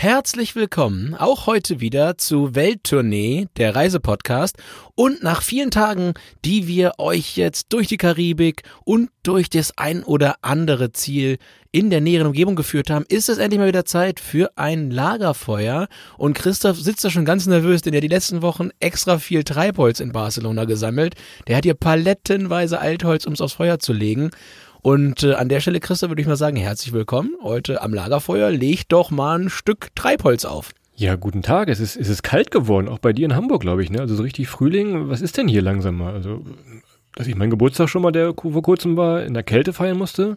Herzlich willkommen auch heute wieder zu Welttournee, der Reisepodcast. Und nach vielen Tagen, die wir euch jetzt durch die Karibik und durch das ein oder andere Ziel in der näheren Umgebung geführt haben, ist es endlich mal wieder Zeit für ein Lagerfeuer. Und Christoph sitzt da schon ganz nervös, denn er hat die letzten Wochen extra viel Treibholz in Barcelona gesammelt. Der hat hier palettenweise Altholz, um es aufs Feuer zu legen. Und äh, an der Stelle, Christa, würde ich mal sagen, herzlich willkommen. Heute am Lagerfeuer legt doch mal ein Stück Treibholz auf. Ja, guten Tag. Es ist, es ist kalt geworden, auch bei dir in Hamburg, glaube ich. Ne? Also so richtig Frühling. Was ist denn hier langsam mal? Also, dass ich meinen Geburtstag schon mal, der vor kurzem war, in der Kälte feiern musste.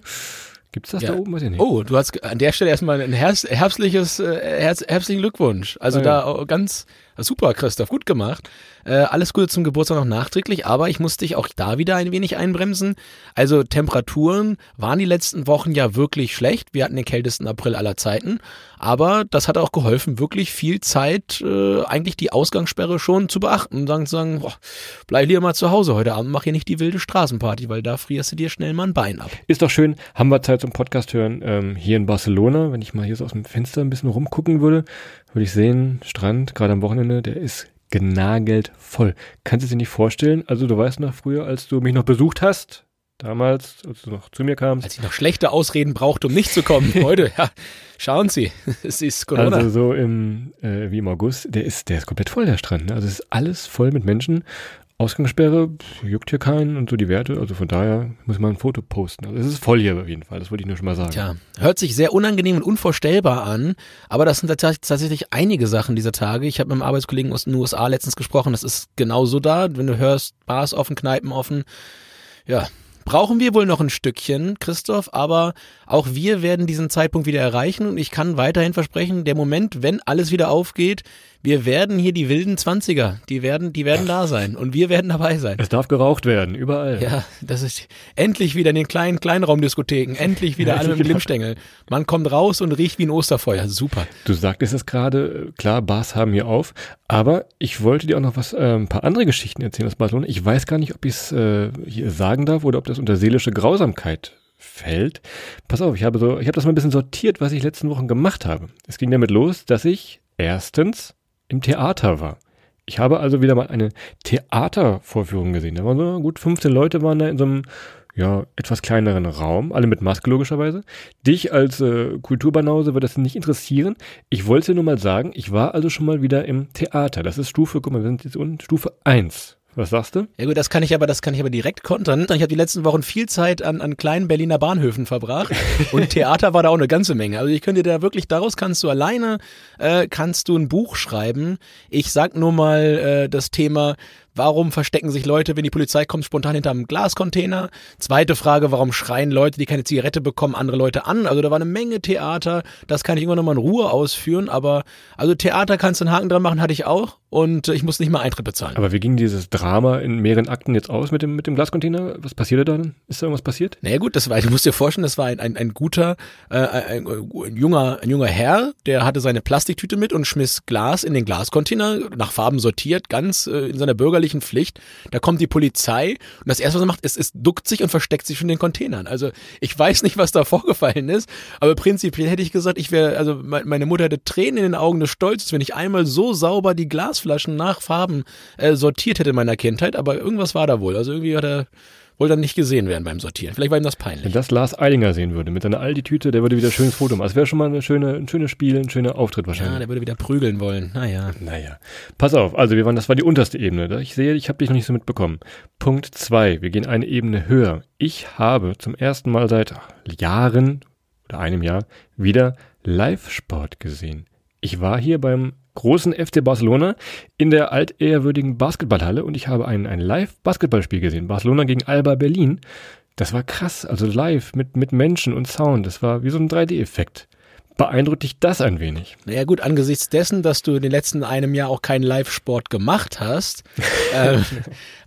Gibt's das Ja. da oben? Weiß ich nicht. Oh, du hast an der Stelle erstmal ein herz, herbstliches, äh, herz, herbstlichen Glückwunsch. Also Ah, da ja. auch ganz super, Christoph, gut gemacht. Äh, alles Gute zum Geburtstag noch nachträglich, aber ich musste dich auch da wieder ein wenig einbremsen. Also Temperaturen waren die letzten Wochen ja wirklich schlecht. Wir hatten den kältesten April aller Zeiten, aber das hat auch geholfen, wirklich viel Zeit, äh, eigentlich die Ausgangssperre schon zu beachten und sagen, zu sagen, boah, bleib lieber mal zu Hause heute Abend, mach hier nicht die wilde Straßenparty, weil da frierst du dir schnell mal ein Bein ab. Ist doch schön. Haben wir Zeit zum Podcast hören. Ähm, hier in Barcelona, wenn ich mal hier so aus dem Fenster ein bisschen rumgucken würde, würde ich sehen, Strand, gerade am Wochenende, der ist genagelt voll. Kannst du dir nicht vorstellen? Also du weißt noch früher, als du mich noch besucht hast, damals, als du noch zu mir kamst, Als ich noch schlechte Ausreden brauchte, um nicht zu kommen. Heute, ja, schauen Sie, es ist Corona. Also so im, äh, wie im August, der ist, der ist komplett voll, der Strand. Ne? Also es ist alles voll mit Menschen. Ausgangssperre, juckt hier keinen und so die Werte. Also von daher muss man ein Foto posten. Also es ist voll hier auf jeden Fall, das wollte ich nur schon mal sagen. Tja, hört sich sehr unangenehm und unvorstellbar an, aber das sind tats- tatsächlich einige Sachen dieser Tage. Ich habe mit einem Arbeitskollegen aus den USA letztens gesprochen, das ist genauso da, wenn du hörst, Bars offen, Kneipen offen. Ja, brauchen wir wohl noch ein Stückchen, Christoph, aber auch wir werden diesen Zeitpunkt wieder erreichen und ich kann weiterhin versprechen, der Moment, wenn alles wieder aufgeht, wir werden hier die wilden Zwanziger, die werden, die werden da sein und wir werden dabei sein. Es darf geraucht werden, überall. Ja, das ist endlich wieder in den kleinen Kleinraumdiskotheken, endlich wieder alle mit dem Glimmstängel. Man kommt raus und riecht wie ein Osterfeuer. Super. Du sagtest es gerade, äh, klar, Bars haben hier auf, aber ich wollte dir auch noch was, äh, ein paar andere Geschichten erzählen aus Barcelona. Ich weiß gar nicht, ob ich es äh, hier sagen darf oder ob das unter seelische Grausamkeit fällt. Pass auf, ich habe so, ich habe das mal ein bisschen sortiert, was ich letzten Wochen gemacht habe. Es ging damit los, dass ich erstens im Theater war. Ich habe also wieder mal eine Theatervorführung gesehen. Da waren so gut 15 Leute waren da in so einem ja, etwas kleineren Raum, alle mit Maske logischerweise. Dich als äh, Kulturbanause wird das nicht interessieren. Ich wollte nur mal sagen, ich war also schon mal wieder im Theater. Das ist Stufe, guck mal, wir sind jetzt unten, Stufe 1. Was sagst du? Ja gut, das kann ich aber, das kann ich aber direkt kontern. Ich habe die letzten Wochen viel Zeit an, an kleinen Berliner Bahnhöfen verbracht und Theater war da auch eine ganze Menge. Also ich könnte da wirklich, daraus kannst du alleine, äh, kannst du ein Buch schreiben. Ich sag nur mal äh, das Thema, Warum verstecken sich Leute, wenn die Polizei kommt, spontan hinterm Glascontainer? Zweite Frage, warum schreien Leute, die keine Zigarette bekommen, andere Leute an? Also da war eine Menge Theater, das kann ich irgendwann nochmal in Ruhe ausführen, aber also Theater kannst du einen Haken dran machen, hatte ich auch und ich muss nicht mal Eintritt bezahlen. Aber wie ging dieses Drama in mehreren Akten jetzt aus mit dem, mit dem Glascontainer? Was passierte da denn? Ist da irgendwas passiert? Naja gut, das war, du musst dir vorstellen, das war ein, ein, ein guter, äh, ein, ein, junger, ein junger Herr, der hatte seine Plastiktüte mit und schmiss Glas in den Glascontainer, nach Farben sortiert, ganz äh, in seiner bürgerlichen Pflicht. Da kommt die Polizei und das erste, was er macht, ist, ist duckt sich und versteckt sich in den Containern. Also ich weiß nicht, was da vorgefallen ist, aber prinzipiell hätte ich gesagt, ich wäre, also me- meine Mutter hätte Tränen in den Augen des Stolzes, wenn ich einmal so sauber die Glasflaschen nach Farben äh, sortiert hätte in meiner Kindheit, aber irgendwas war da wohl. Also irgendwie hat er wollte dann nicht gesehen werden beim Sortieren. Vielleicht war ihm das Wenn peinlich. das Lars Eidinger sehen würde, mit seiner Aldi-Tüte, der würde wieder ein schönes Foto machen. Das wäre schon mal eine schöne, ein schönes Spiel, ein schöner Auftritt Ja, wahrscheinlich. der würde wieder prügeln wollen. Naja. Naja, pass auf, also wir waren, das war die unterste Ebene. Ich sehe, ich habe dich noch nicht so mitbekommen. Punkt zwei, wir gehen eine Ebene höher. Ich habe zum ersten Mal seit Jahren oder einem Jahr wieder Live-Sport gesehen. Ich war hier beim großen FC Barcelona in der altehrwürdigen Basketballhalle und ich habe ein, ein Live-Basketballspiel gesehen. Barcelona gegen Alba Berlin. Das war krass, also live mit, mit Menschen und Sound. Das war wie so ein 3D-Effekt beeindruckt dich das ein wenig? Naja gut, angesichts dessen, dass du in den letzten einem Jahr auch keinen Live-Sport gemacht hast, äh,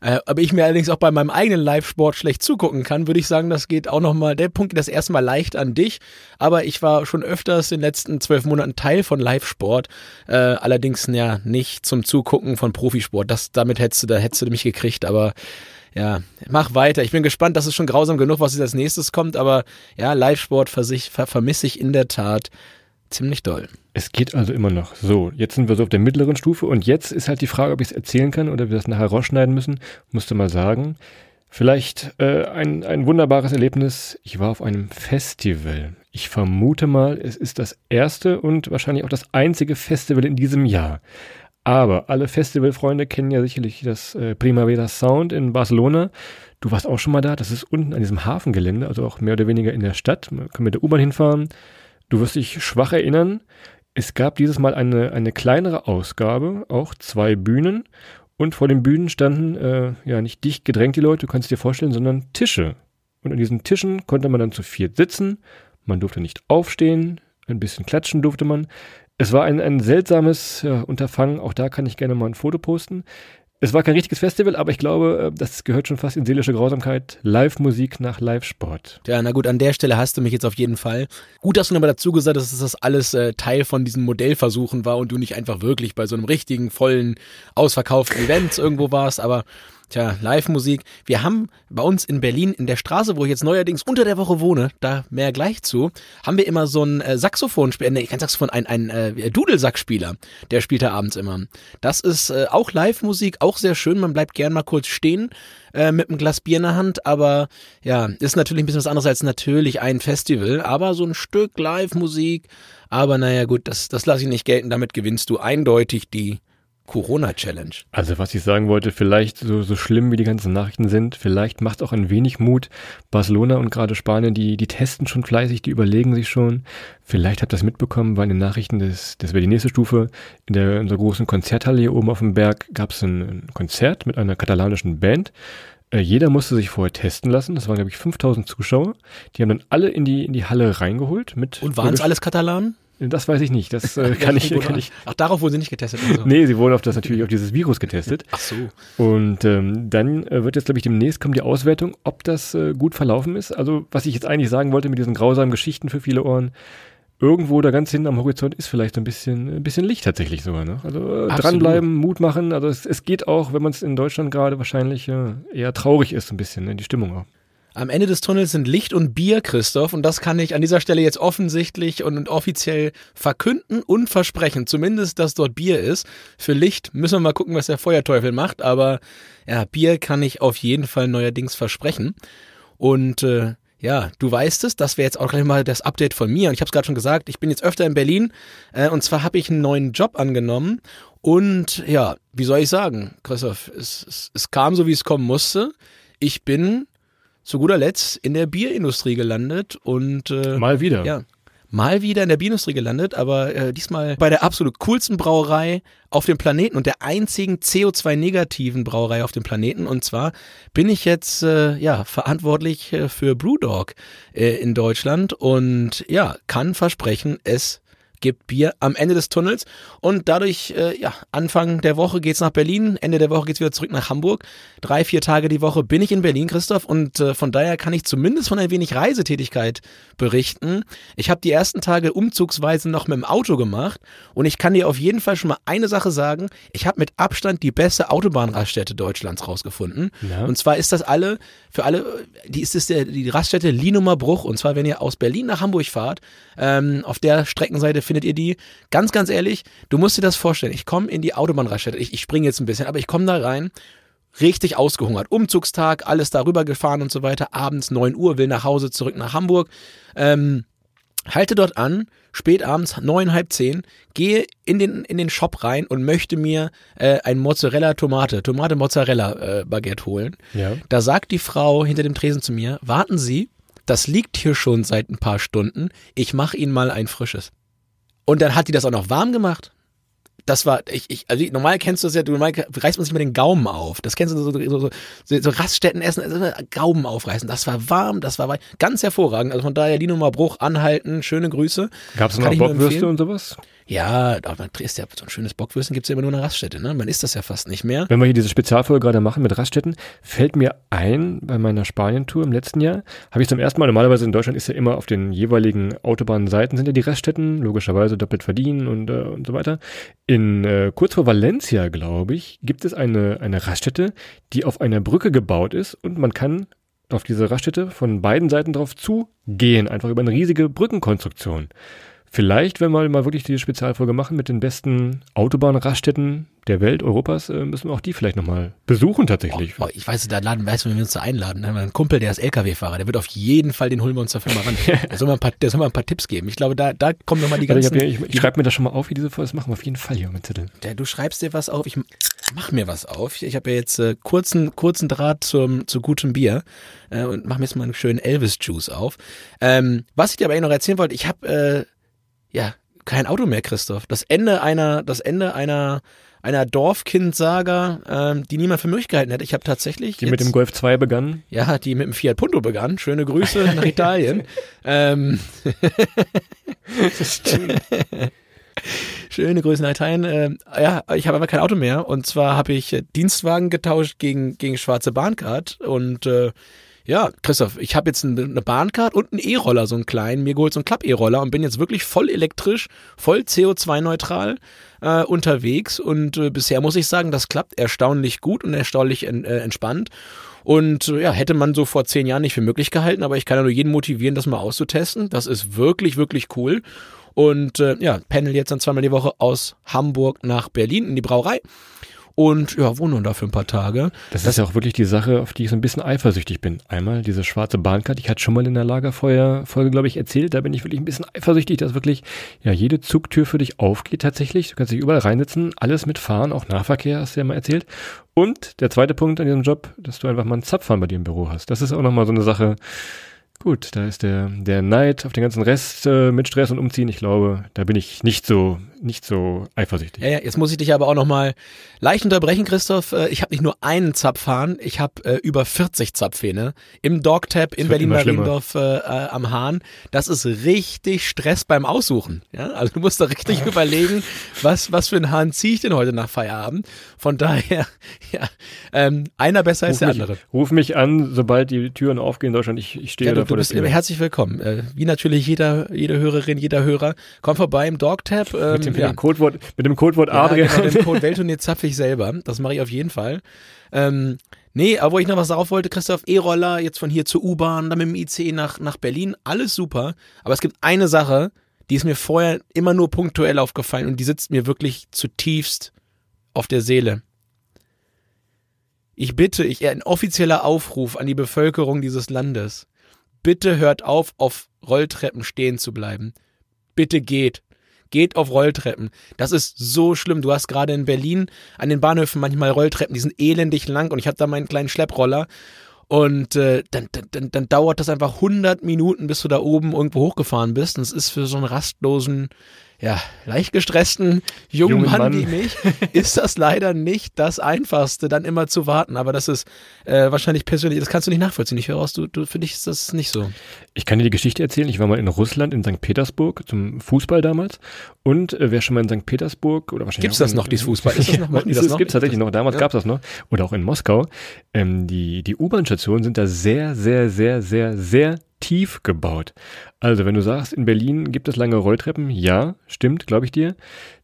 äh, aber ich mir allerdings auch bei meinem eigenen Live-Sport schlecht zugucken kann, würde ich sagen, das geht auch nochmal, der Punkt geht das erste Mal leicht an dich, aber ich war schon öfters in den letzten zwölf Monaten Teil von Live-Sport, äh, allerdings ja nicht zum Zugucken von Profisport, das, damit hättest du, da hättest du mich gekriegt, aber ja, mach weiter. Ich bin gespannt, das ist schon grausam genug, was jetzt als nächstes kommt, aber ja, Live-Sport ver vermisse ich in der Tat ziemlich doll. Es geht also immer noch. So, jetzt sind wir so auf der mittleren Stufe und jetzt ist halt die Frage, ob ich es erzählen kann oder wir das nachher rausschneiden müssen. Musste mal sagen. Vielleicht äh, ein, ein wunderbares Erlebnis. Ich war auf einem Festival. Ich vermute mal, es ist das erste und wahrscheinlich auch das einzige Festival in diesem Jahr. Aber alle Festivalfreunde kennen ja sicherlich das äh, Primavera Sound in Barcelona. Du warst auch schon mal da. Das ist unten an diesem Hafengelände, also auch mehr oder weniger in der Stadt. Man kann mit der U-Bahn hinfahren. Du wirst dich schwach erinnern. Es gab dieses Mal eine, eine kleinere Ausgabe, auch zwei Bühnen. Und vor den Bühnen standen äh, ja nicht dicht gedrängt die Leute, du kannst dir vorstellen, sondern Tische. Und an diesen Tischen konnte man dann zu viert sitzen. Man durfte nicht aufstehen, ein bisschen klatschen durfte man. Es war ein, ein seltsames ja, Unterfangen. Auch da kann ich gerne mal ein Foto posten. Es war kein richtiges Festival, aber ich glaube, äh, das gehört schon fast in seelische Grausamkeit. Live-Musik nach Live-Sport. Ja, na gut, an der Stelle hast du mich jetzt auf jeden Fall. Gut, dass du nochmal dazu gesagt hast, dass das alles äh, Teil von diesen Modellversuchen war und du nicht einfach wirklich bei so einem richtigen, vollen, ausverkauften Event irgendwo warst, aber Tja, Live-Musik. Wir haben bei uns in Berlin in der Straße, wo ich jetzt neuerdings unter der Woche wohne, da mehr gleich zu, haben wir immer so einen äh, Saxophonspieler, nee, kein Saxophon, ein, ein äh, Dudelsackspieler, der spielt da abends immer. Das ist äh, auch Live-Musik, auch sehr schön, man bleibt gern mal kurz stehen äh, mit einem Glas Bier in der Hand, aber ja, ist natürlich ein bisschen was anderes als natürlich ein Festival, aber so ein Stück Live-Musik, aber naja gut, das, das lasse ich nicht gelten, damit gewinnst du eindeutig die Corona-Challenge. Also was ich sagen wollte, vielleicht so, so schlimm wie die ganzen Nachrichten sind, vielleicht macht auch ein wenig Mut. Barcelona und gerade Spanien, die, die testen schon fleißig, die überlegen sich schon. Vielleicht habt ihr das mitbekommen, weil in den Nachrichten, des, das wäre die nächste Stufe, in der unserer großen Konzerthalle hier oben auf dem Berg gab es ein, ein Konzert mit einer katalanischen Band. Äh, jeder musste sich vorher testen lassen. Das waren, glaube ich, 5000 Zuschauer. Die haben dann alle in die, in die Halle reingeholt. Mit und waren es alles Katalanen? Das weiß ich nicht. Das äh, kann, ich, kann ich. Ach, darauf wurden sie nicht getestet. Also. nee, sie wurden auf das natürlich auf dieses Virus getestet. Ach so. Und ähm, dann äh, wird jetzt, glaube ich, demnächst kommt die Auswertung, ob das äh, gut verlaufen ist. Also, was ich jetzt eigentlich sagen wollte mit diesen grausamen Geschichten für viele Ohren, irgendwo da ganz hinten am Horizont ist vielleicht ein bisschen, ein bisschen Licht tatsächlich sogar. Ne? Also äh, dranbleiben, Mut machen. Also es, es geht auch, wenn man es in Deutschland gerade wahrscheinlich äh, eher traurig ist, ein bisschen, ne? die Stimmung auch. Am Ende des Tunnels sind Licht und Bier, Christoph, und das kann ich an dieser Stelle jetzt offensichtlich und offiziell verkünden und versprechen. Zumindest, dass dort Bier ist. Für Licht müssen wir mal gucken, was der Feuerteufel macht, aber ja, Bier kann ich auf jeden Fall neuerdings versprechen. Und äh, ja, du weißt es, das wäre jetzt auch gleich mal das Update von mir. Und ich habe es gerade schon gesagt, ich bin jetzt öfter in Berlin äh, und zwar habe ich einen neuen Job angenommen. Und ja, wie soll ich sagen, Christoph, es, es, es kam so, wie es kommen musste. Ich bin zu guter Letzt in der Bierindustrie gelandet und äh, mal wieder. Ja, mal wieder in der Bierindustrie gelandet, aber äh, diesmal bei der absolut coolsten Brauerei auf dem Planeten und der einzigen CO2-negativen Brauerei auf dem Planeten. Und zwar bin ich jetzt äh, ja verantwortlich äh, für Brewdog äh, in Deutschland und ja kann versprechen, es gibt Bier am Ende des Tunnels. Und dadurch, äh, ja, Anfang der Woche geht's nach Berlin, Ende der Woche geht's wieder zurück nach Hamburg. Drei, vier Tage die Woche bin ich in Berlin, Christoph, und äh, von daher kann ich zumindest von ein wenig Reisetätigkeit berichten. Ich habe die ersten Tage umzugsweise noch mit dem Auto gemacht und ich kann dir auf jeden Fall schon mal eine Sache sagen. Ich habe mit Abstand die beste Autobahnraststätte Deutschlands rausgefunden. Ja. Und zwar ist das alle, für alle, die ist es der, die Raststätte Lienumer Bruch. Und zwar, wenn ihr aus Berlin nach Hamburg fahrt, ähm, auf der Streckenseite findet ihr die? Ganz, ganz ehrlich, du musst dir das vorstellen. Ich komme in die Autobahnraststätte. Ich, ich springe jetzt ein bisschen, aber ich komme da rein richtig ausgehungert. Umzugstag, alles darüber gefahren und so weiter. Abends 9 Uhr, will nach Hause, zurück nach Hamburg. Ähm, halte dort an, spät abends, neun, halb zehn, gehe in den, in den Shop rein und möchte mir äh, ein Mozzarella-Tomate, Tomate-Mozzarella-Baguette äh, holen. Ja. Da sagt die Frau hinter dem Tresen zu mir, warten Sie, das liegt hier schon seit ein paar Stunden, ich mache Ihnen mal ein frisches. Und dann hat die das auch noch warm gemacht. Das war, ich, ich, also normal kennst du das ja, du normal reißt man sich mal den Gaumen auf. Das kennst du so, so, so, so, so Raststätten essen, also Gaumen aufreißen. Das war warm, das war weich. ganz hervorragend. Also von daher, Lino Bruch, anhalten, schöne Grüße. Gab es noch Bockwürste und sowas? Ja, aber man ist ja so ein schönes Bockwürsten gibt's ja immer nur in einer Raststätte, ne? Man isst das ja fast nicht mehr. Wenn wir hier diese Spezialfolge gerade machen mit Raststätten, fällt mir ein, bei meiner Spanien-Tour im letzten Jahr, habe ich zum ersten Mal, normalerweise in Deutschland ist ja immer auf den jeweiligen Autobahnseiten sind ja die Raststätten, logischerweise doppelt verdienen und, äh, und so weiter. In äh, kurz vor Valencia, glaube ich, gibt es eine, eine Raststätte, die auf einer Brücke gebaut ist und man kann auf diese Raststätte von beiden Seiten drauf zugehen, einfach über eine riesige Brückenkonstruktion. Vielleicht, wenn wir mal wirklich diese Spezialfolge machen mit den besten Autobahnraststätten der Welt, Europas, äh, müssen wir auch die vielleicht nochmal besuchen tatsächlich. Oh, ich weiß, da laden, weißt du, wenn wir uns da einladen, dann haben wir einen Kumpel, der ist LKW-Fahrer, der wird auf jeden Fall, den holen wir uns dafür mal ran. Der soll mal ein paar, der soll mal ein paar Tipps geben. Ich glaube, da, da kommen nochmal die Also ich ganzen. hab hier- ich, ich schreibe mir das schon mal auf, wie diese Folge, das machen wir auf jeden Fall hier den Zettel. Ja, du schreibst dir was auf, ich mach mir was auf. Ich habe ja jetzt äh, kurzen, kurzen Draht zum, zu gutem Bier äh, und mach mir jetzt mal einen schönen Elvis-Juice auf. Ähm, was ich dir aber eben noch erzählen wollte, ich habe äh, ja kein Auto mehr, Christoph. Das Ende einer, das Ende einer einer Dorfkind-Saga, ähm, die niemand für möglich gehalten hätte. Ich habe tatsächlich Die mit jetzt- dem Golf 2 begann. ja, die mit dem Fiat Punto begann. Schöne Grüße nach Italien. ähm, Schöne Grüße nach Italien. Ähm, ja, ich habe aber kein Auto mehr. Und zwar habe ich äh, Dienstwagen getauscht gegen, gegen schwarze Bahncard. Und äh, ja, Christoph, ich habe jetzt eine Bahncard und einen E-Roller, so einen kleinen, mir geholt so einen Klapp-E-Roller und bin jetzt wirklich voll elektrisch, voll CO2-neutral äh, unterwegs. Und äh, bisher muss ich sagen, das klappt erstaunlich gut und erstaunlich en, äh, entspannt. Und äh, ja, hätte man so vor zehn Jahren nicht für möglich gehalten, aber ich kann ja nur jeden motivieren, das mal auszutesten. Das ist wirklich, wirklich cool. Und äh, ja, pendel jetzt dann zweimal die Woche aus Hamburg nach Berlin in die Brauerei. Und ja, wohne nun da für ein paar Tage. Das, ist ja auch wirklich die Sache, auf die ich so ein bisschen eifersüchtig bin. Einmal diese schwarze Bahncard. Ich hatte schon mal in der Lagerfeuer-Folge, glaube ich, erzählt. Da bin ich wirklich ein bisschen eifersüchtig, dass wirklich ja jede Zugtür für dich aufgeht tatsächlich. Du kannst dich überall reinsitzen, alles mitfahren, auch Nahverkehr, hast du ja mal erzählt. Und der zweite Punkt an diesem Job, dass du einfach mal einen Zapfhahn bei dir im Büro hast. Das ist auch nochmal so eine Sache. Gut, da ist der, der Neid auf den ganzen Rest äh, mit Stress und Umziehen. Ich glaube, da bin ich nicht so, nicht so eifersüchtig. Ja, ja, jetzt muss ich dich aber auch nochmal leicht unterbrechen, Christoph. Äh, Ich habe nicht nur einen Zapfhahn, ich habe äh, über 40 Zapfhähne im Dogtap in Berlin-Mariendorf äh, äh, am Hahn. Das ist richtig Stress beim Aussuchen. Ja? Also du musst da richtig überlegen, was, was für einen Hahn ziehe ich denn heute nach Feierabend. Von daher, ja, ähm, einer besser als Ruf der mich, andere. ruf mich an, sobald die Türen aufgehen in Deutschland. Ich, ich stehe Ja, da du, du vor der bist Tür. herzlich willkommen. Äh, wie natürlich jeder, jede Hörerin, jeder Hörer. Komm vorbei im Dogtap. Ähm, Mit ja. dem Codewort, mit dem Codewort Ja, Adrian. genau, den Code Weltturnier zapfe ich selber. Das mache ich auf jeden Fall. Ähm, nee, aber wo ich noch was darauf wollte, Christoph, E-Roller, jetzt von hier zur U-Bahn, dann mit dem IC nach, nach Berlin, alles super. Aber es gibt eine Sache, die ist mir vorher immer nur punktuell aufgefallen und die sitzt mir wirklich zutiefst auf der Seele. Ich bitte, ich ein offizieller Aufruf an die Bevölkerung dieses Landes. Bitte hört auf, auf Rolltreppen stehen zu bleiben. Bitte geht. Geht auf Rolltreppen. Das ist so schlimm. Du hast gerade in Berlin an den Bahnhöfen manchmal Rolltreppen, die sind elendig lang und ich habe da meinen kleinen Schlepproller und äh, dann, dann, dann, dauert das einfach 100 Minuten, bis du da oben irgendwo hochgefahren bist. Und es ist für so einen rastlosen, ja, leicht gestressten jungen, Jungen Mann, Mann. wie mich, ist das leider nicht das Einfachste, dann immer zu warten. Aber das ist äh, wahrscheinlich persönlich, das kannst du nicht nachvollziehen. Ich höre raus, du, du, für dich ist das nicht so. Ich kann dir die Geschichte erzählen. Ich war mal in Russland, in St. Petersburg, zum Fußball damals. Und äh, wer schon mal in St. Petersburg oder wahrscheinlich. Gibt's auch das noch, dieses Fußball? Ist das noch- das das gibt's tatsächlich noch. Damals Ja. gab's das noch. Oder auch in Moskau. Ähm, die die U-Bahn-Stationen sind da sehr, sehr, sehr, sehr, sehr tief gebaut. Also, wenn du sagst, in Berlin gibt es lange Rolltreppen, ja, stimmt, glaube ich dir,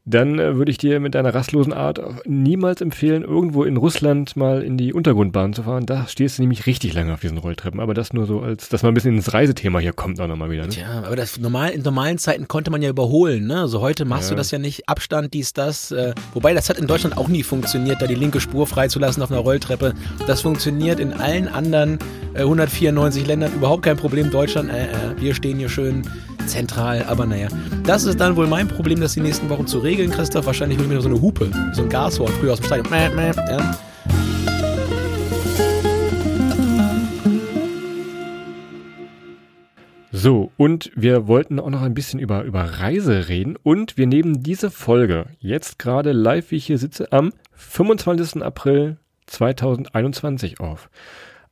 dann äh, würde ich dir mit deiner rastlosen Art niemals empfehlen, irgendwo in Russland mal in die Untergrundbahn zu fahren. Da stehst du nämlich richtig lange auf diesen Rolltreppen. Aber das nur so, als dass man ein bisschen ins Reisethema hier kommt auch nochmal wieder. Ne? Tja, aber das normal, in normalen Zeiten konnte man ja überholen, ne? Also heute machst Ja. du das ja nicht. Abstand, dies, das. Äh, wobei, das hat in Deutschland auch nie funktioniert, da die linke Spur freizulassen auf einer Rolltreppe. Das funktioniert in allen anderen äh, 194 Ländern überhaupt kein Problem. Deutschland, äh, äh, wir stehen hier schön zentral, aber naja. Das ist dann wohl mein Problem, das die nächsten Wochen zu regeln, Christoph. Wahrscheinlich hol ich mir so eine Hupe, so ein Gashorn früher aus dem Stadion. Ja. So, und wir wollten auch noch ein bisschen über, über Reise reden und wir nehmen diese Folge jetzt gerade live, wie ich hier sitze, am 25. April 2021 auf.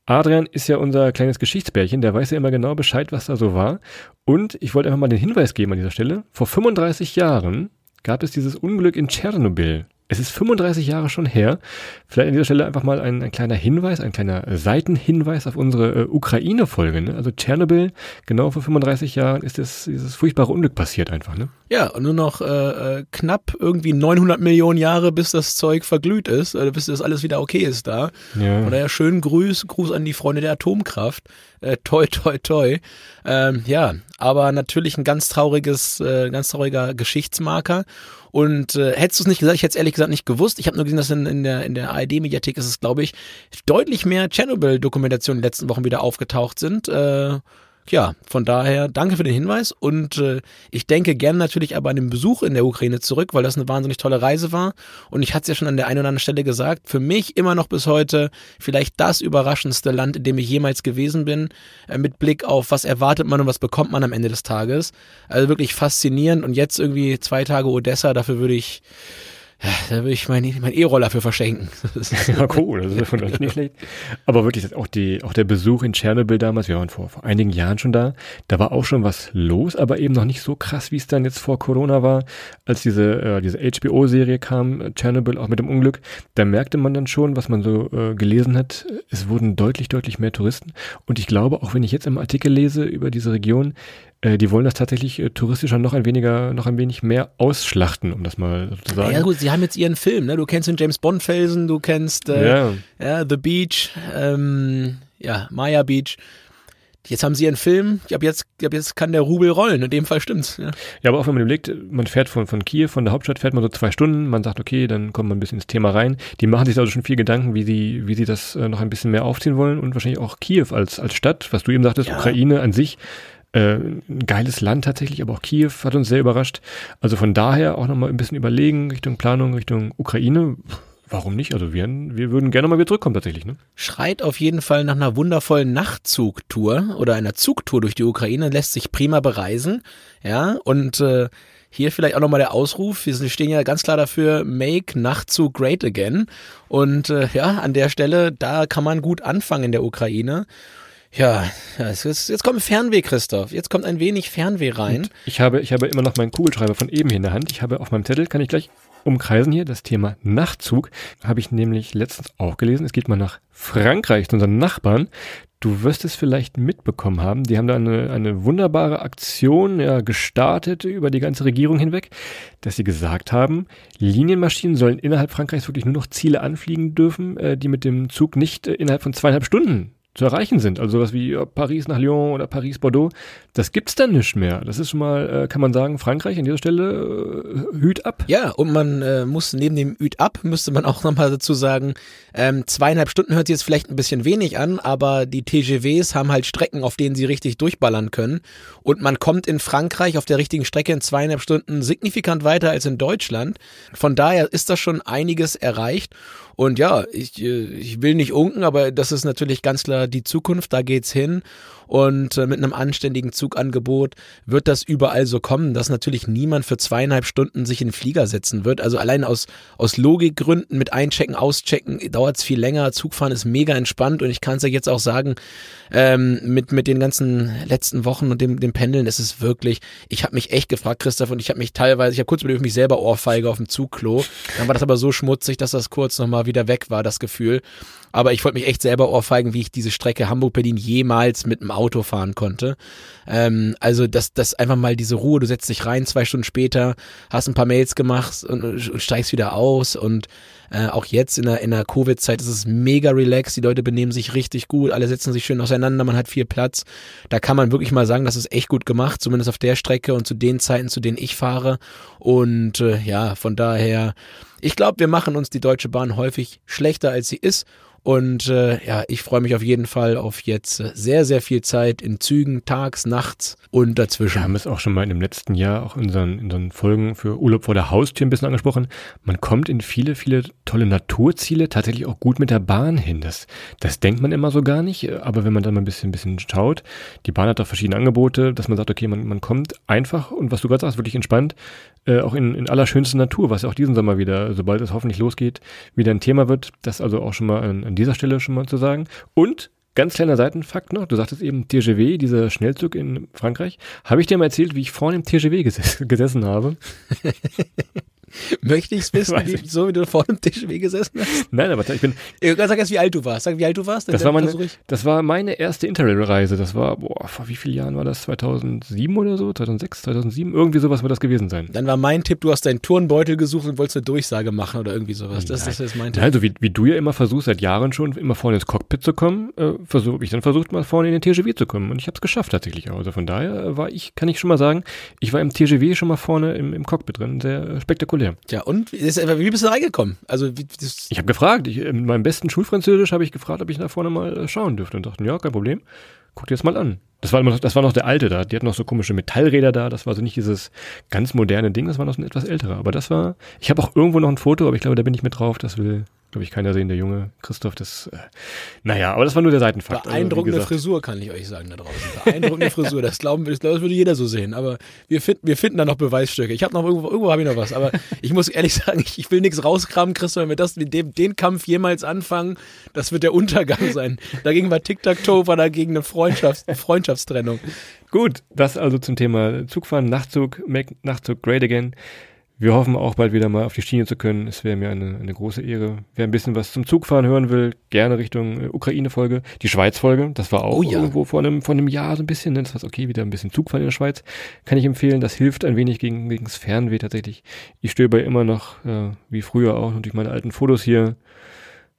Adrian ist ja unser kleines Geschichtsbärchen, der weiß ja immer genau Bescheid, was da so war. Und ich wollte einfach mal den Hinweis geben an dieser Stelle. Vor 35 Jahren gab es dieses Unglück in Tschernobyl. Es ist 35 Jahre schon her. Vielleicht an dieser Stelle einfach mal ein, ein kleiner Hinweis, ein kleiner Seitenhinweis auf unsere äh, Ukraine-Folge. Ne? Also Tschernobyl, genau vor 35 Jahren ist das, dieses furchtbare Unglück passiert einfach. Ne? Ja, und nur noch äh, äh knapp irgendwie 900 Millionen Jahre, bis das Zeug verglüht ist, äh, bis das alles wieder okay ist da. Ja. Von daher schönen Gruß, Gruß an die Freunde der Atomkraft. Äh, toi, toi, toi. Ähm, ja, aber natürlich ein ganz trauriges, äh, ganz trauriger Geschichtsmarker. Und äh, hättest du es nicht gesagt, ich hätte es ehrlich gesagt nicht gewusst. Ich habe nur gesehen, dass in, in der, in der ARD-Mediathek ist es, glaube ich, deutlich mehr Chernobyl-Dokumentationen in den letzten Wochen wieder aufgetaucht sind. Äh, ja, von daher danke für den Hinweis und äh, ich denke gern natürlich aber an den Besuch in der Ukraine zurück, weil das eine wahnsinnig tolle Reise war und ich hatte es ja schon an der einen oder anderen Stelle gesagt, für mich immer noch bis heute vielleicht das überraschendste Land, in dem ich jemals gewesen bin, äh, mit Blick auf was erwartet man und was bekommt man am Ende des Tages. Also wirklich faszinierend und jetzt irgendwie zwei Tage Odessa, dafür würde ich ja, da würde ich meinen mein E-Roller für verschenken. ja, cool, das ist von euch nicht schlecht. Aber wirklich, auch, die, auch der Besuch in Tschernobyl damals, wir waren vor, vor einigen Jahren schon da, da war auch schon was los, aber eben noch nicht so krass, wie es dann jetzt vor Corona war, als diese, äh, diese HBO-Serie kam, Tschernobyl auch mit dem Unglück. Da merkte man dann schon, was man so äh, gelesen hat, es wurden deutlich, deutlich mehr Touristen. Und ich glaube, auch wenn ich jetzt im Artikel lese über diese Region, die wollen das tatsächlich äh, touristischer noch ein weniger, noch ein wenig mehr ausschlachten, um das mal so zu sagen. Ja gut, sie haben jetzt ihren Film, ne? Du kennst den James Bond Felsen, du kennst äh, ja. ja The Beach, ähm, ja Maya Beach. Jetzt haben sie ihren Film, ich glaube, jetzt, glaub, jetzt kann der Rubel rollen, in dem Fall stimmt's. Ja. ja, aber auch wenn man überlegt, man fährt von, von Kiew, von der Hauptstadt fährt man so zwei Stunden, man sagt, okay, dann kommt man ein bisschen ins Thema rein. Die machen sich also schon viel Gedanken, wie sie, wie sie das äh, noch ein bisschen mehr aufziehen wollen und wahrscheinlich auch Kiew als, als Stadt, was du eben sagtest, ja. Ukraine an sich äh, ein geiles Land tatsächlich, aber auch Kiew hat uns sehr überrascht. Also von daher auch nochmal ein bisschen überlegen Richtung Planung, Richtung Ukraine. Warum nicht? Also wir, wir würden gerne mal wieder zurückkommen tatsächlich. Ne? Schreit auf jeden Fall nach einer wundervollen Nachtzugtour oder einer Zugtour durch die Ukraine, lässt sich prima bereisen. Ja, und äh, hier vielleicht auch nochmal der Ausruf. Wir stehen ja ganz klar dafür, make Nachtzug great again. Und äh, ja, an der Stelle, da kann man gut anfangen in der Ukraine. Ja, jetzt, jetzt kommt Fernweh, Christoph. Jetzt kommt ein wenig Fernweh rein. Ich habe, ich habe immer noch meinen Kugelschreiber von eben hier in der Hand. Ich habe auf meinem Zettel, kann ich gleich umkreisen hier, das Thema Nachtzug. Habe ich nämlich letztens auch gelesen. Es geht mal nach Frankreich, zu unseren Nachbarn. Du wirst es vielleicht mitbekommen haben. Die haben da eine, eine wunderbare Aktion ja, gestartet über die ganze Regierung hinweg, dass sie gesagt haben, Linienmaschinen sollen innerhalb Frankreichs wirklich nur noch Ziele anfliegen dürfen, äh, die mit dem Zug nicht äh, innerhalb von zweieinhalb Stunden zu erreichen sind. Also sowas wie Paris nach Lyon oder Paris Bordeaux, das gibt's dann nicht mehr. Das ist schon mal, äh, kann man sagen, Frankreich an dieser Stelle äh, Hüt ab. Ja, und man äh, muss neben dem Hüt ab, müsste man auch nochmal dazu sagen, ähm, zweieinhalb Stunden hört sich jetzt vielleicht ein bisschen wenig an, aber die TGVs haben halt Strecken, auf denen sie richtig durchballern können. Und man kommt in Frankreich auf der richtigen Strecke in zweieinhalb Stunden signifikant weiter als in Deutschland. Von daher ist das schon einiges erreicht. Und ja, ich, äh, ich will nicht unken, aber das ist natürlich ganz klar die Zukunft, da geht's hin. Und äh, mit einem anständigen Zugangebot wird das überall so kommen, dass natürlich niemand für zweieinhalb Stunden sich in den Flieger setzen wird. Also allein aus, aus Logikgründen mit Einchecken, Auschecken dauert es viel länger. Zugfahren ist mega entspannt und ich kann es ja jetzt auch sagen, ähm, mit, mit den ganzen letzten Wochen und dem, dem Pendeln ist es wirklich, ich habe mich echt gefragt, Christoph, und ich habe mich teilweise, ich habe kurz überlegt, mich selber Ohrfeige auf dem Zugklo. Dann war das aber so schmutzig, dass das kurz nochmal wieder weg war, das Gefühl. Aber ich wollte mich echt selber ohrfeigen, wie ich diese Strecke Hamburg-Berlin jemals mit dem Auto fahren konnte. Ähm, also das, das einfach mal diese Ruhe, du setzt dich rein, zwei Stunden später, hast ein paar Mails gemacht und, und steigst wieder aus und äh, auch jetzt in der, in der Covid-Zeit ist es mega relaxed, die Leute benehmen sich richtig gut, alle setzen sich schön auseinander, man hat viel Platz. Da kann man wirklich mal sagen, das ist echt gut gemacht, zumindest auf der Strecke und zu den Zeiten, zu denen ich fahre. Und äh, ja, von daher Ich glaube, wir machen uns die Deutsche Bahn häufig schlechter, als sie ist. Und äh, ja, ich freue mich auf jeden Fall auf jetzt äh, sehr, sehr viel Zeit in Zügen, tags, nachts und dazwischen. Wir haben es auch schon mal in dem letzten Jahr auch in unseren, in unseren Folgen für Urlaub vor der Haustür ein bisschen angesprochen. Man kommt in viele, viele tolle Naturziele tatsächlich auch gut mit der Bahn hin. Das, das denkt man immer so gar nicht, aber wenn man dann mal ein bisschen, ein bisschen schaut, die Bahn hat auch verschiedene Angebote, dass man sagt, okay, man, man kommt einfach und was du gerade sagst, wirklich entspannt, äh, auch in, in allerschönste Natur, was ja auch diesen Sommer wieder, sobald es hoffentlich losgeht, wieder ein Thema wird. Das also auch schon mal an, an dieser Stelle schon mal zu sagen. Und Ganz kleiner Seitenfakt noch, du sagtest eben TGV, dieser Schnellzug in Frankreich. Habe ich dir mal erzählt, wie ich vorne im TGV ges gesessen habe? Möchte ich es wissen, wie, so wie du vor dem Tisch gesessen hast? Nein, aber ich bin. Sag erst, wie alt du warst. Sag, wie alt du warst. Das war, meine, das war meine erste Interrail-Reise. Das war, boah, vor wie vielen Jahren war das? 2007 oder so? 2006, 2007? Irgendwie sowas wird das gewesen sein. Dann war mein Tipp, du hast deinen Turnbeutel gesucht und wolltest eine Durchsage machen oder irgendwie sowas. Das, das ist mein Tipp. Also, wie, wie du ja immer versuchst, seit Jahren schon, immer vorne ins Cockpit zu kommen, äh, versuche ich dann versucht, mal vorne in den TGV zu kommen. Und ich habe es geschafft tatsächlich auch. Also von daher war ich, kann ich schon mal sagen, ich war im TGV schon mal vorne im, im Cockpit drin. Sehr spektakulär. Ja, und wie bist du reingekommen? Also, wie, ich habe gefragt. Ich, in meinem besten Schulfranzösisch habe ich gefragt, ob ich nach vorne mal äh, schauen dürfte und dachten, ja, kein Problem. Guck dir das mal an. Das war, noch, das war noch der alte da. Die hatten noch so komische Metallräder da. Das war so nicht dieses ganz moderne Ding. Das war noch so ein etwas älterer. Aber das war. Ich habe auch irgendwo noch ein Foto, aber ich glaube, da bin ich mit drauf. Das will glaube ich, keiner sehen, der junge Christoph. Das, äh, naja, aber das war nur der Seitenfakt. Also, Beeindruckende also, Frisur, kann ich euch sagen da draußen. Beeindruckende Frisur, das glauben wir, das würde jeder so sehen. Aber wir finden, wir finden da noch Beweisstücke. Ich habe noch irgendwo, irgendwo habe ich noch was. Aber ich muss ehrlich sagen, ich, ich will nichts rauskramen, Christoph, wenn wir das mit dem, den Kampf jemals anfangen, das wird der Untergang sein. Dagegen war Tic-Tac-Toe, war dagegen eine Freundschafts Freundschaftstrennung. Gut, das also zum Thema Zugfahren, Nachtzug, Make Nachtzug Great Again. Wir hoffen auch bald wieder mal auf die Schiene zu können. Es wäre mir eine, eine große Ehre. Wer ein bisschen was zum Zugfahren hören will, gerne Richtung äh, Ukraine-Folge. Die Schweiz-Folge, das war auch oh ja. irgendwo vor einem, vor einem Jahr so ein bisschen. Ne? Das war okay, wieder ein bisschen Zugfahren in der Schweiz. Kann ich empfehlen. Das hilft ein wenig gegen, das Fernweh tatsächlich. Ich stöbe immer noch, äh, wie früher auch, durch meine alten Fotos hier.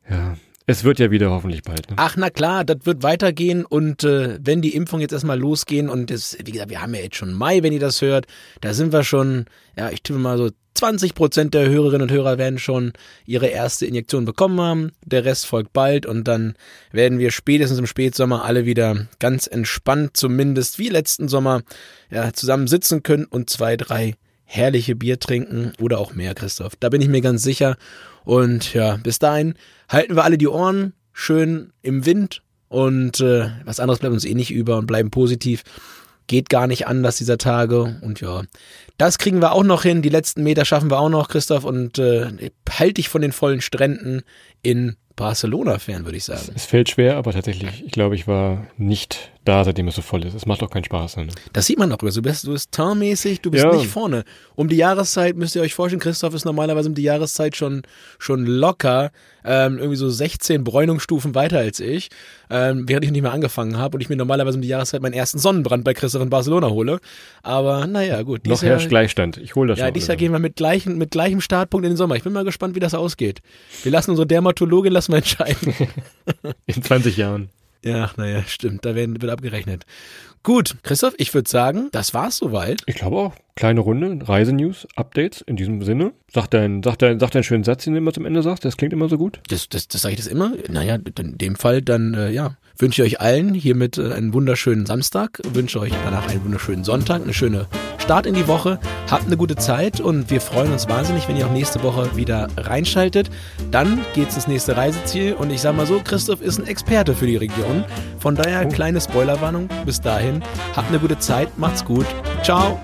Ja, es wird ja wieder hoffentlich bald. Ne? Ach, na klar, das wird weitergehen und äh, wenn die Impfung jetzt erstmal losgehen und das, wie gesagt, wir haben ja jetzt schon Mai, wenn ihr das hört, da sind wir schon, ja, ich tippe mal so 20 Prozent der Hörerinnen und Hörer werden schon ihre erste Injektion bekommen haben. Der Rest folgt bald und dann werden wir spätestens im Spätsommer alle wieder ganz entspannt, zumindest wie letzten Sommer, ja, zusammen sitzen können und zwei, drei herrliche Bier trinken oder auch mehr, Christoph. Da bin ich mir ganz sicher. Und ja, bis dahin halten wir alle die Ohren schön im Wind und äh, was anderes bleibt uns eh nicht über und bleiben positiv. Geht gar nicht anders dieser Tage. Und ja, das kriegen wir auch noch hin. Die letzten Meter schaffen wir auch noch, Christoph. Und äh, halte dich von den vollen Stränden in Barcelona fern, würde ich sagen. Es fällt schwer, aber tatsächlich, ich glaube, ich war nicht da, seitdem es so voll ist. Es macht doch keinen Spaß. Ne? Das sieht man auch. Du bist, du bist tarnmäßig, du bist ja. nicht vorne. Um die Jahreszeit müsst ihr euch vorstellen, Christoph ist normalerweise um die Jahreszeit schon, schon locker, ähm, irgendwie so 16 Bräunungsstufen weiter als ich, ähm, während ich nicht mehr angefangen habe und ich mir normalerweise um die Jahreszeit meinen ersten Sonnenbrand bei Christoph in Barcelona hole. Aber naja, gut. Noch herrscht Gleichstand. Ich hole das Ja, dieses Jahr gehen wir mit, gleichen, mit gleichem Startpunkt in den Sommer. Ich bin mal gespannt, wie das ausgeht. Wir lassen unsere Dermatologin lassen wir entscheiden. in 20 Jahren. Ja, naja, stimmt. Da werden, wird abgerechnet. Gut, Christoph, ich würde sagen, das war's soweit. Ich glaube auch. Kleine Runde, Reisenews, Updates in diesem Sinne. Sag deinen sag dein, sag deinen schönen Satz, den du immer zum Ende sagst. Das klingt immer so gut. Das, das, das sage ich das immer. Naja, in dem Fall dann, äh, ja, wünsche ich euch allen hiermit äh, einen wunderschönen Samstag, wünsche euch danach einen wunderschönen Sonntag, eine schöne Start in die Woche. Habt eine gute Zeit und wir freuen uns wahnsinnig, wenn ihr auch nächste Woche wieder reinschaltet. Dann geht's ins nächste Reiseziel und ich sag mal so, Christoph ist ein Experte für die Region. Von daher oh. kleine Spoilerwarnung. Bis dahin, habt eine gute Zeit, macht's gut. Ciao.